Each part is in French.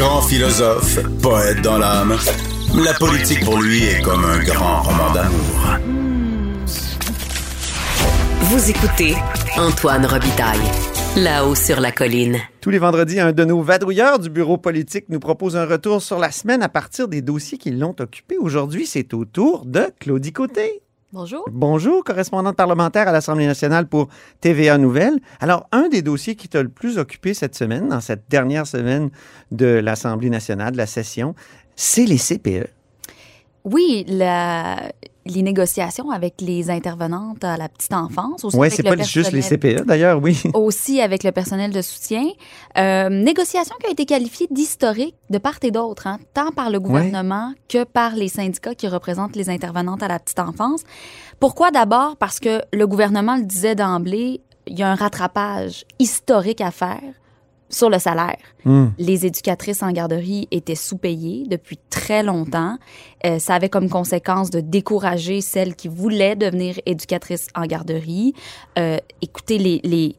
Grand philosophe, poète dans l'âme, la politique pour lui est comme un grand roman d'amour. Vous écoutez Antoine Robitaille, là-haut sur la colline. Tous les vendredis, un de nos vadrouilleurs du bureau politique nous propose un retour sur la semaine à partir des dossiers qui l'ont occupé. Aujourd'hui, c'est au tour de Claudie Côté. Bonjour. Bonjour, correspondante parlementaire à l'Assemblée nationale pour TVA Nouvelles. Alors, un des dossiers qui t'a le plus occupé cette semaine, dans cette dernière semaine de l'Assemblée nationale, de la session, c'est les CPE. Oui, la, les négociations avec les intervenantes à la petite enfance. Oui, c'est pas juste les CPE d'ailleurs, oui. Aussi avec le personnel de soutien. Euh, négociation qui a été qualifiée d'historique de part et d'autre, hein, tant par le gouvernement que par les syndicats qui représentent les intervenantes à la petite enfance. Pourquoi d'abord? Parce que le gouvernement le disait d'emblée, il y a un rattrapage historique à faire sur le salaire. Hmm. Les éducatrices en garderie étaient sous-payées depuis très longtemps. Euh, ça avait comme conséquence de décourager celles qui voulaient devenir éducatrices en garderie. Euh, écoutez, les, les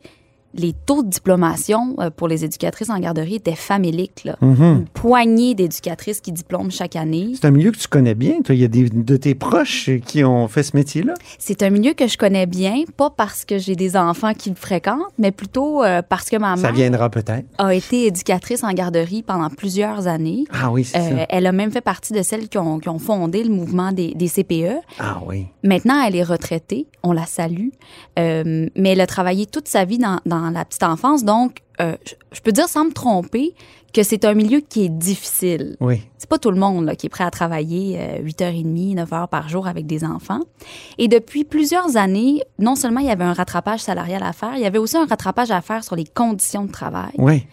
les taux de diplomation euh, pour les éducatrices en garderie étaient faméliques. Là. Mhm. Une poignée d'éducatrices qui diplôment chaque année. C'est un milieu que tu connais bien. Toi. Il y a des, de tes proches qui ont fait ce métier-là? C'est un milieu que je connais bien, pas parce que j'ai des enfants qui le fréquentent, mais plutôt euh, parce que ma mère ça viendra peut-être. a été éducatrice en garderie pendant plusieurs années. Ah oui, c'est euh, ça. Elle a même fait partie de celles qui ont, qui ont fondé le mouvement des, des, CPE. Ah oui. Maintenant, elle est retraitée. On la salue. mais elle a travaillé toute sa vie dans, dans la petite enfance. Donc, euh, je peux dire sans me tromper que c'est un milieu qui est difficile. Oui. C'est pas tout le monde qui est prêt à travailler 8h30, euh, 9h par jour avec des enfants. Et depuis plusieurs années, non seulement il y avait un rattrapage salarial à faire, il y avait aussi un rattrapage à faire sur les conditions de travail. Oui.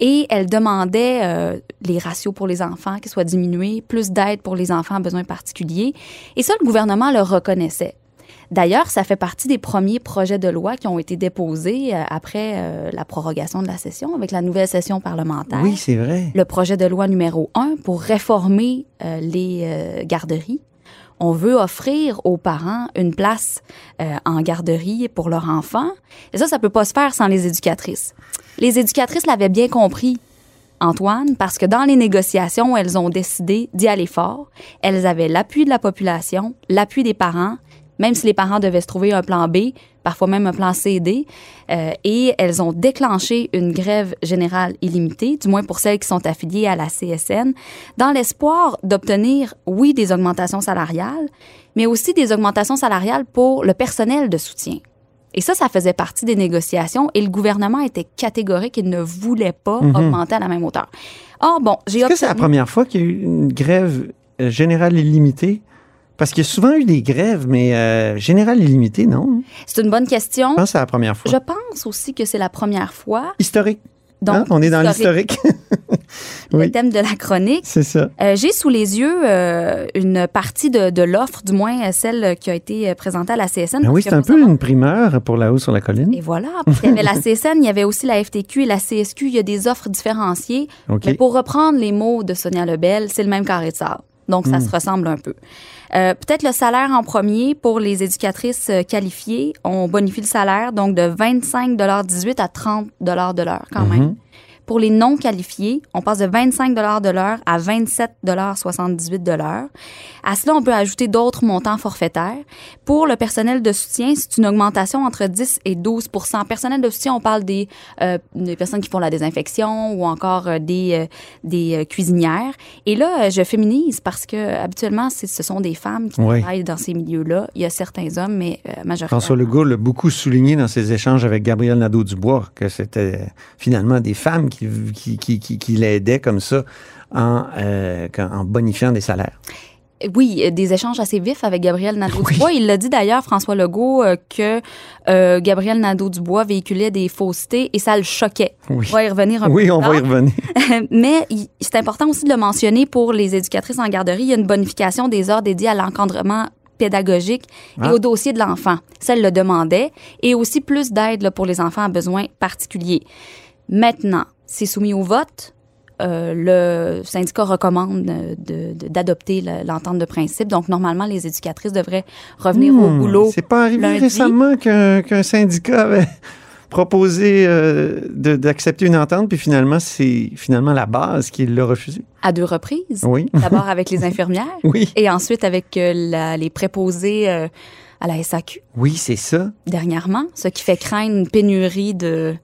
Et elle demandait euh, les ratios pour les enfants qui soient diminués, plus d'aide pour les enfants à besoins particuliers. Et ça, le gouvernement le reconnaissait. D'ailleurs, ça fait partie des premiers projets de loi qui ont été déposés euh, après euh, la prorogation de la session, avec la nouvelle session parlementaire. Oui, c'est vrai. Le projet de loi numéro 1 pour réformer euh, les garderies. On veut offrir aux parents une place en garderie pour leur enfant. Et ça, ça peut pas se faire sans les éducatrices. Les éducatrices l'avaient bien compris. Antoine, parce que dans les négociations, elles ont décidé d'y aller fort. Elles avaient l'appui de la population, l'appui des parents, même si les parents devaient se trouver un plan B, parfois même un plan C et D. Euh, et elles ont déclenché une grève générale illimitée, du moins pour celles qui sont affiliées à la CSN, dans l'espoir d'obtenir, oui, des augmentations salariales, mais aussi des augmentations salariales pour le personnel de soutien. Et ça, ça faisait partie des négociations et le gouvernement était catégorique, il ne voulait pas mhm. augmenter à la même hauteur. Or, bon, j'ai Est-ce que c'est la première fois qu'il y a eu une grève euh, générale illimitée? Parce qu'il y a souvent eu des grèves, mais euh, générale illimitée, non? C'est une bonne question. Je pense que c'est la première fois. Je pense aussi que c'est la première fois. Historique. Donc, hein? On est dans l'historique. le thème de la chronique. C'est ça. Euh, J'ai sous les yeux euh, une partie de, de l'offre, du moins celle qui a été présentée à la CSN. Ben oui, c'est un peu une primeur pour la haut sur la colline. Et voilà. Parce qu'il y avait la CSN, il y avait aussi la FTQ et la CSQ. Il y a des offres différenciées. Mais pour reprendre les mots de Sonia Lebel, c'est le même carré de sable. Donc, ça hmm. se ressemble un peu. Euh, Peut-être le salaire en premier pour les éducatrices euh, qualifiées. On bonifie le salaire donc de 25,18 à 30 de l'heure quand mm-hmm. même. Pour les non qualifiés, on passe de 25 de l'heure à 27,78 de l'heure. À cela, on peut ajouter d'autres montants forfaitaires. Pour le personnel de soutien, c'est une augmentation entre 10 et 12% Personnel de soutien, on parle des, euh, des personnes qui font la désinfection ou encore euh, des, euh, des cuisinières. Et là, je féminise parce que habituellement, ce sont des femmes qui travaillent dans ces milieux-là. Il y a certains hommes, mais majoritairement. François Legault l'a beaucoup souligné dans ses échanges avec Gabriel Nadeau-Dubois que c'était finalement des femmes qui qui, qui, qui, qui, l'aidait comme ça en, euh, en bonifiant des salaires. Oui, euh, des échanges assez vifs avec Gabriel Nadeau-Dubois. Il l'a dit d'ailleurs, François Legault, euh, que euh, Gabriel Nadeau-Dubois véhiculait des faussetés et ça le choquait. Oui. On va y revenir un peu Oui, on va y revenir. Mais c'est important aussi de le mentionner pour les éducatrices en garderie. Il y a une bonification des heures dédiées à l'encadrement pédagogique Ah. et au dossier de l'enfant. Ça, elle le demandait. Et aussi plus d'aide pour les enfants à besoins particuliers. Maintenant, c'est soumis au vote. Euh, le syndicat recommande de- de- d'adopter le- l'entente de principe. Donc, normalement, les éducatrices devraient revenir au Hmm, boulot. C'est pas arrivé lundi. récemment qu'un syndicat avait proposé euh, d'accepter une entente, puis finalement, c'est finalement la base qui l'a refusé. à deux reprises. Oui. D'abord avec les infirmières Oui. et ensuite avec euh, la- les préposés euh, à la SAQ. Oui, c'est ça. dernièrement, ce qui fait craindre une pénurie de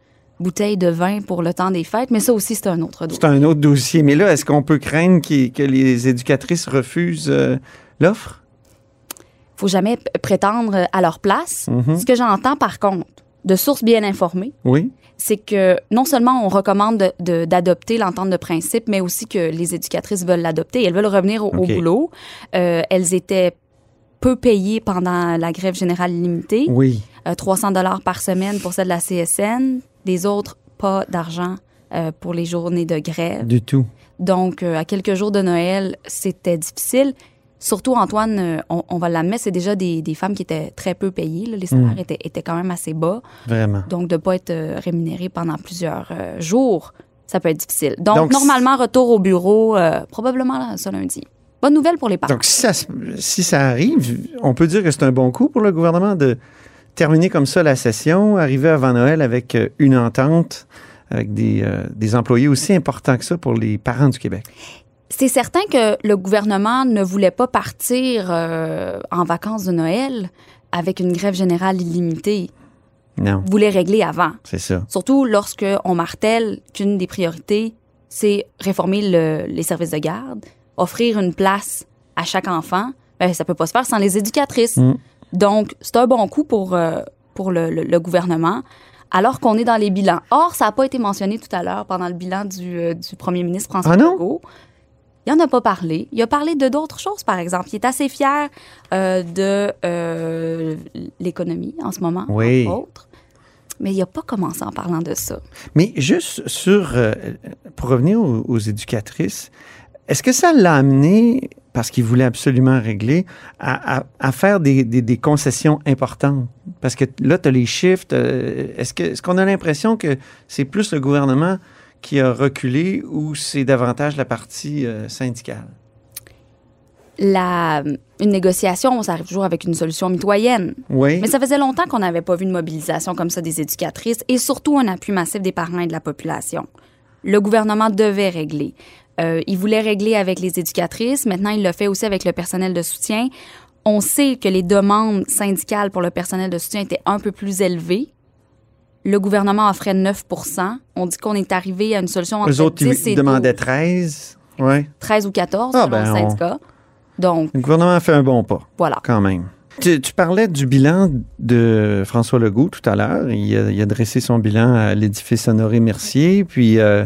bouteilles de vin pour le temps des fêtes, mais ça aussi, c'est un autre dossier. C'est un autre dossier. Mais là, est-ce qu'on peut craindre qu'il- que les éducatrices refusent euh, l'offre? faut jamais prétendre à leur place. Mhm. Ce que j'entends, par contre, de sources bien informées, Oui. c'est que non seulement on recommande de- de- d'adopter l'entente de principe, mais aussi que les éducatrices veulent l'adopter. Elles veulent revenir au, boulot. Euh, elles étaient peu payées pendant la grève générale limitée. Oui. Euh, 300 dollars par semaine pour celle de la CSN. Des autres, pas d'argent euh, pour les journées de grève. Du tout. Donc, euh, à quelques jours de Noël, c'était difficile. Surtout, Antoine, euh, on, on va l'admettre, c'est déjà des, des femmes qui étaient très peu payées. là. Les salaires Mm. étaient, étaient quand même assez bas. Vraiment. Donc, de ne pas être euh, rémunéré pendant plusieurs euh, jours, ça peut être difficile. Donc, Donc, normalement, retour au bureau, euh, probablement ce lundi. Bonne nouvelle pour les parents. Donc, si ça, si ça arrive, on peut dire que c'est un bon coup pour le gouvernement de terminer comme ça la session, arriver avant Noël avec euh, une entente, avec des, euh, des employés aussi importants que ça pour les parents du Québec. C'est certain que le gouvernement ne voulait pas partir euh, en vacances de Noël avec une grève générale illimitée. Non, Il voulait régler avant. c'est ça. Surtout lorsque on martèle qu'une des priorités, c'est réformer le- les services de garde, offrir une place à chaque enfant. Ben, ça peut pas se faire sans les éducatrices. Mm. Donc, c'est un bon coup pour, euh, pour le, le- le gouvernement, alors qu'on est dans les bilans. Or, ça n'a pas été mentionné tout à l'heure pendant le bilan du, euh, du premier ministre François Ah? Legault. Il n'en a pas parlé. Il a parlé de d'autres choses, par exemple. Il est assez fier euh, de l'économie en ce moment, Oui. entre autres. Mais il n'a pas commencé en parlant de ça. Mais juste sur, pour revenir aux, aux éducatrices, est-ce que ça l'a amené, parce qu'il voulait absolument régler, à, à- à faire des, des- des concessions importantes? Parce que là, tu as les chiffres. Est-ce que- est-ce qu'on a l'impression que c'est plus le gouvernement qui a reculé ou c'est davantage la partie euh, syndicale? La, une négociation, ça arrive toujours avec une solution mitoyenne. Oui. Mais ça faisait longtemps qu'on n'avait pas vu une mobilisation comme ça des éducatrices et surtout un appui massif des parents et de la population. Le gouvernement devait régler. Euh, il voulait régler avec les éducatrices. Maintenant, il le fait aussi avec le personnel de soutien. On sait que les demandes syndicales pour le personnel de soutien étaient un peu plus élevées. Le gouvernement offrait 9% On dit qu'on est arrivé à une solution entre Eux autres, 10 ils, et demandaient 12, 13. Oui. 13 ou 14 Ah, selon ben, le on- syndicat. Donc, Le gouvernement a fait un bon pas. voilà. quand même. Tu, tu parlais du bilan de François Legault tout à l'heure. Il, a- il a dressé son bilan à l'édifice Honoré Mercier, puis euh,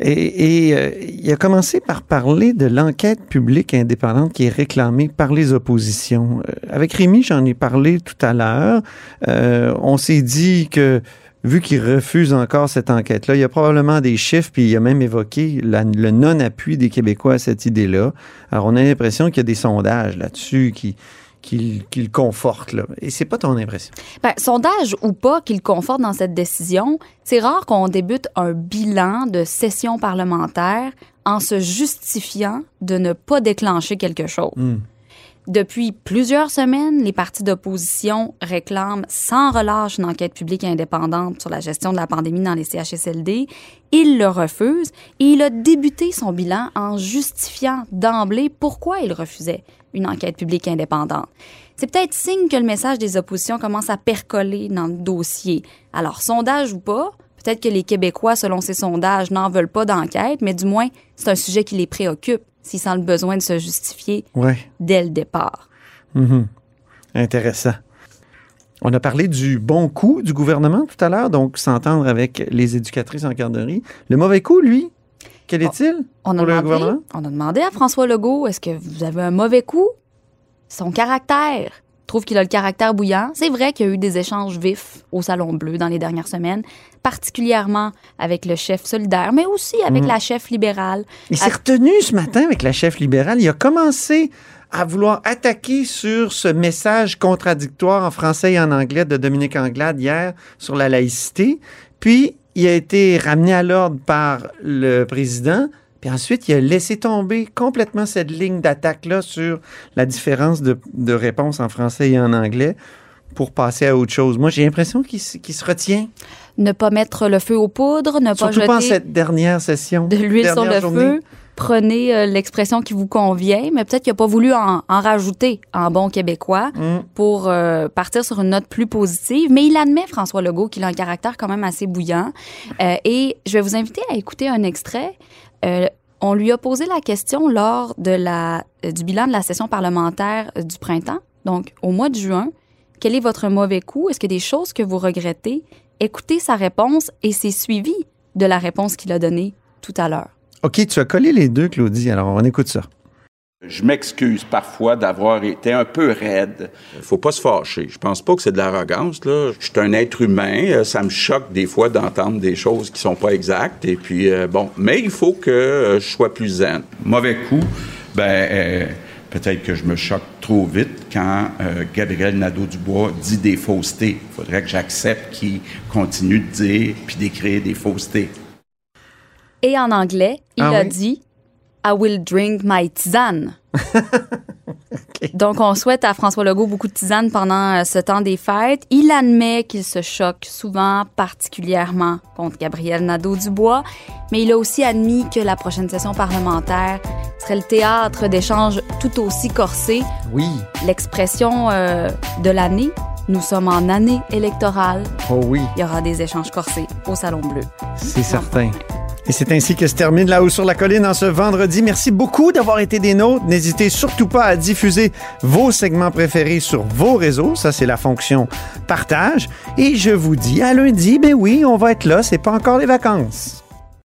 et, et, euh, il a commencé par parler de l'enquête publique indépendante qui est réclamée par les oppositions. Euh, avec Rémi, j'en ai parlé tout à l'heure. Euh, on s'est dit que vu qu'il refuse encore cette enquête-là, il y a probablement des chiffres, puis il a même évoqué le non-appui des Québécois à cette idée-là. Alors, on a l'impression qu'il y a des sondages là-dessus qui, qui, qui le confortent. Là. Et c'est pas ton impression? Ben, sondage ou pas qu'il conforte dans cette décision, c'est rare qu'on débute un bilan de session parlementaire en se justifiant de ne pas déclencher quelque chose. Hmm. Depuis plusieurs semaines, les partis d'opposition réclament sans relâche une enquête publique indépendante sur la gestion de la pandémie dans les CHSLD. Il le refuse et il a débuté son bilan en justifiant d'emblée pourquoi il refusait une enquête publique indépendante. C'est peut-être signe que le message des oppositions commence à percoler dans le dossier. Alors, sondage ou pas, peut-être que les Québécois, selon ces sondages, n'en veulent pas d'enquête, mais du moins, c'est un sujet qui les préoccupe s'ils sentent le besoin de se justifier Ouais. dès le départ. Mhm. Intéressant. On a parlé du bon coup du gouvernement tout à l'heure, donc s'entendre avec les éducatrices en garderie. Le mauvais coup, lui, Quel est-il On pour demandé, gouvernement? on a demandé à François Legault, est-ce que vous avez un mauvais coup? Son caractère? Trouve qu'il a le caractère bouillant. C'est vrai qu'il y a eu des échanges vifs au Salon Bleu dans les dernières semaines, particulièrement avec le chef solidaire, mais aussi avec Mm. la chef libérale. Il s'est retenu ce matin avec la chef libérale. Il a commencé à vouloir attaquer sur ce message contradictoire en français et en anglais de Dominique Anglade hier sur la laïcité. Puis, il a été ramené à l'ordre par le président. Puis ensuite, il a laissé tomber complètement cette ligne d'attaque-là sur la différence de, de réponse en français et en anglais pour passer à autre chose. Moi, j'ai l'impression qu'il se- retient. Ne pas mettre le feu aux poudres, ne pas Surtout pas en jeter cette dernière session. de l'huile sur le journée. feu. Prenez euh, l'expression qui vous convient, mais peut-être qu'il n'a pas voulu en, en rajouter en bon québécois Mm. pour euh, partir sur une note plus positive. Mais il admet, François Legault, qu'il a un caractère quand même assez bouillant. Euh, et je vais vous inviter à écouter un extrait. Euh, on lui a posé la question lors de la, euh, du bilan de la session parlementaire euh, du printemps, donc au mois de juin. Quel est votre mauvais coup? Est-ce qu'il y a des choses que vous regrettez? Écoutez sa réponse et c'est suivi de la réponse qu'il a donnée tout à l'heure. OK, tu as collé les deux, Claudie. Alors, on écoute ça. Je m'excuse parfois d'avoir été un peu raide. Faut pas se fâcher. Je pense pas que c'est de l'arrogance, là. Je suis un être humain. Euh, Ça me choque des fois d'entendre des choses qui sont pas exactes. Et puis, euh, bon. Mais il faut que euh, je sois plus zen. Mauvais coup, ben, euh, peut-être que je me choque trop vite quand euh, Gabriel Nadeau-Dubois dit des faussetés. Il faudrait que j'accepte qu'il continue de dire puis d'écrire des faussetés. Et en anglais, il Ah a oui? dit I will drink my tisane. Donc, on souhaite à François Legault beaucoup de tisane pendant euh, ce temps des fêtes. Il admet qu'il se choque souvent, particulièrement contre Gabriel Nadeau-Dubois, mais il a aussi admis que la prochaine session parlementaire serait le théâtre d'échanges tout aussi corsés. Oui. L'expression euh, de l'année, nous sommes en année électorale, Oh oui, il y aura des échanges corsés au Salon Bleu. c'est certain. Et c'est ainsi que se termine là-haut sur la colline en ce vendredi. Merci beaucoup d'avoir été des nôtres. N'hésitez surtout pas à diffuser vos segments préférés sur vos réseaux. Ça, c'est la fonction partage. Et je vous dis à lundi, ben oui, on va être là. C'est pas encore les vacances.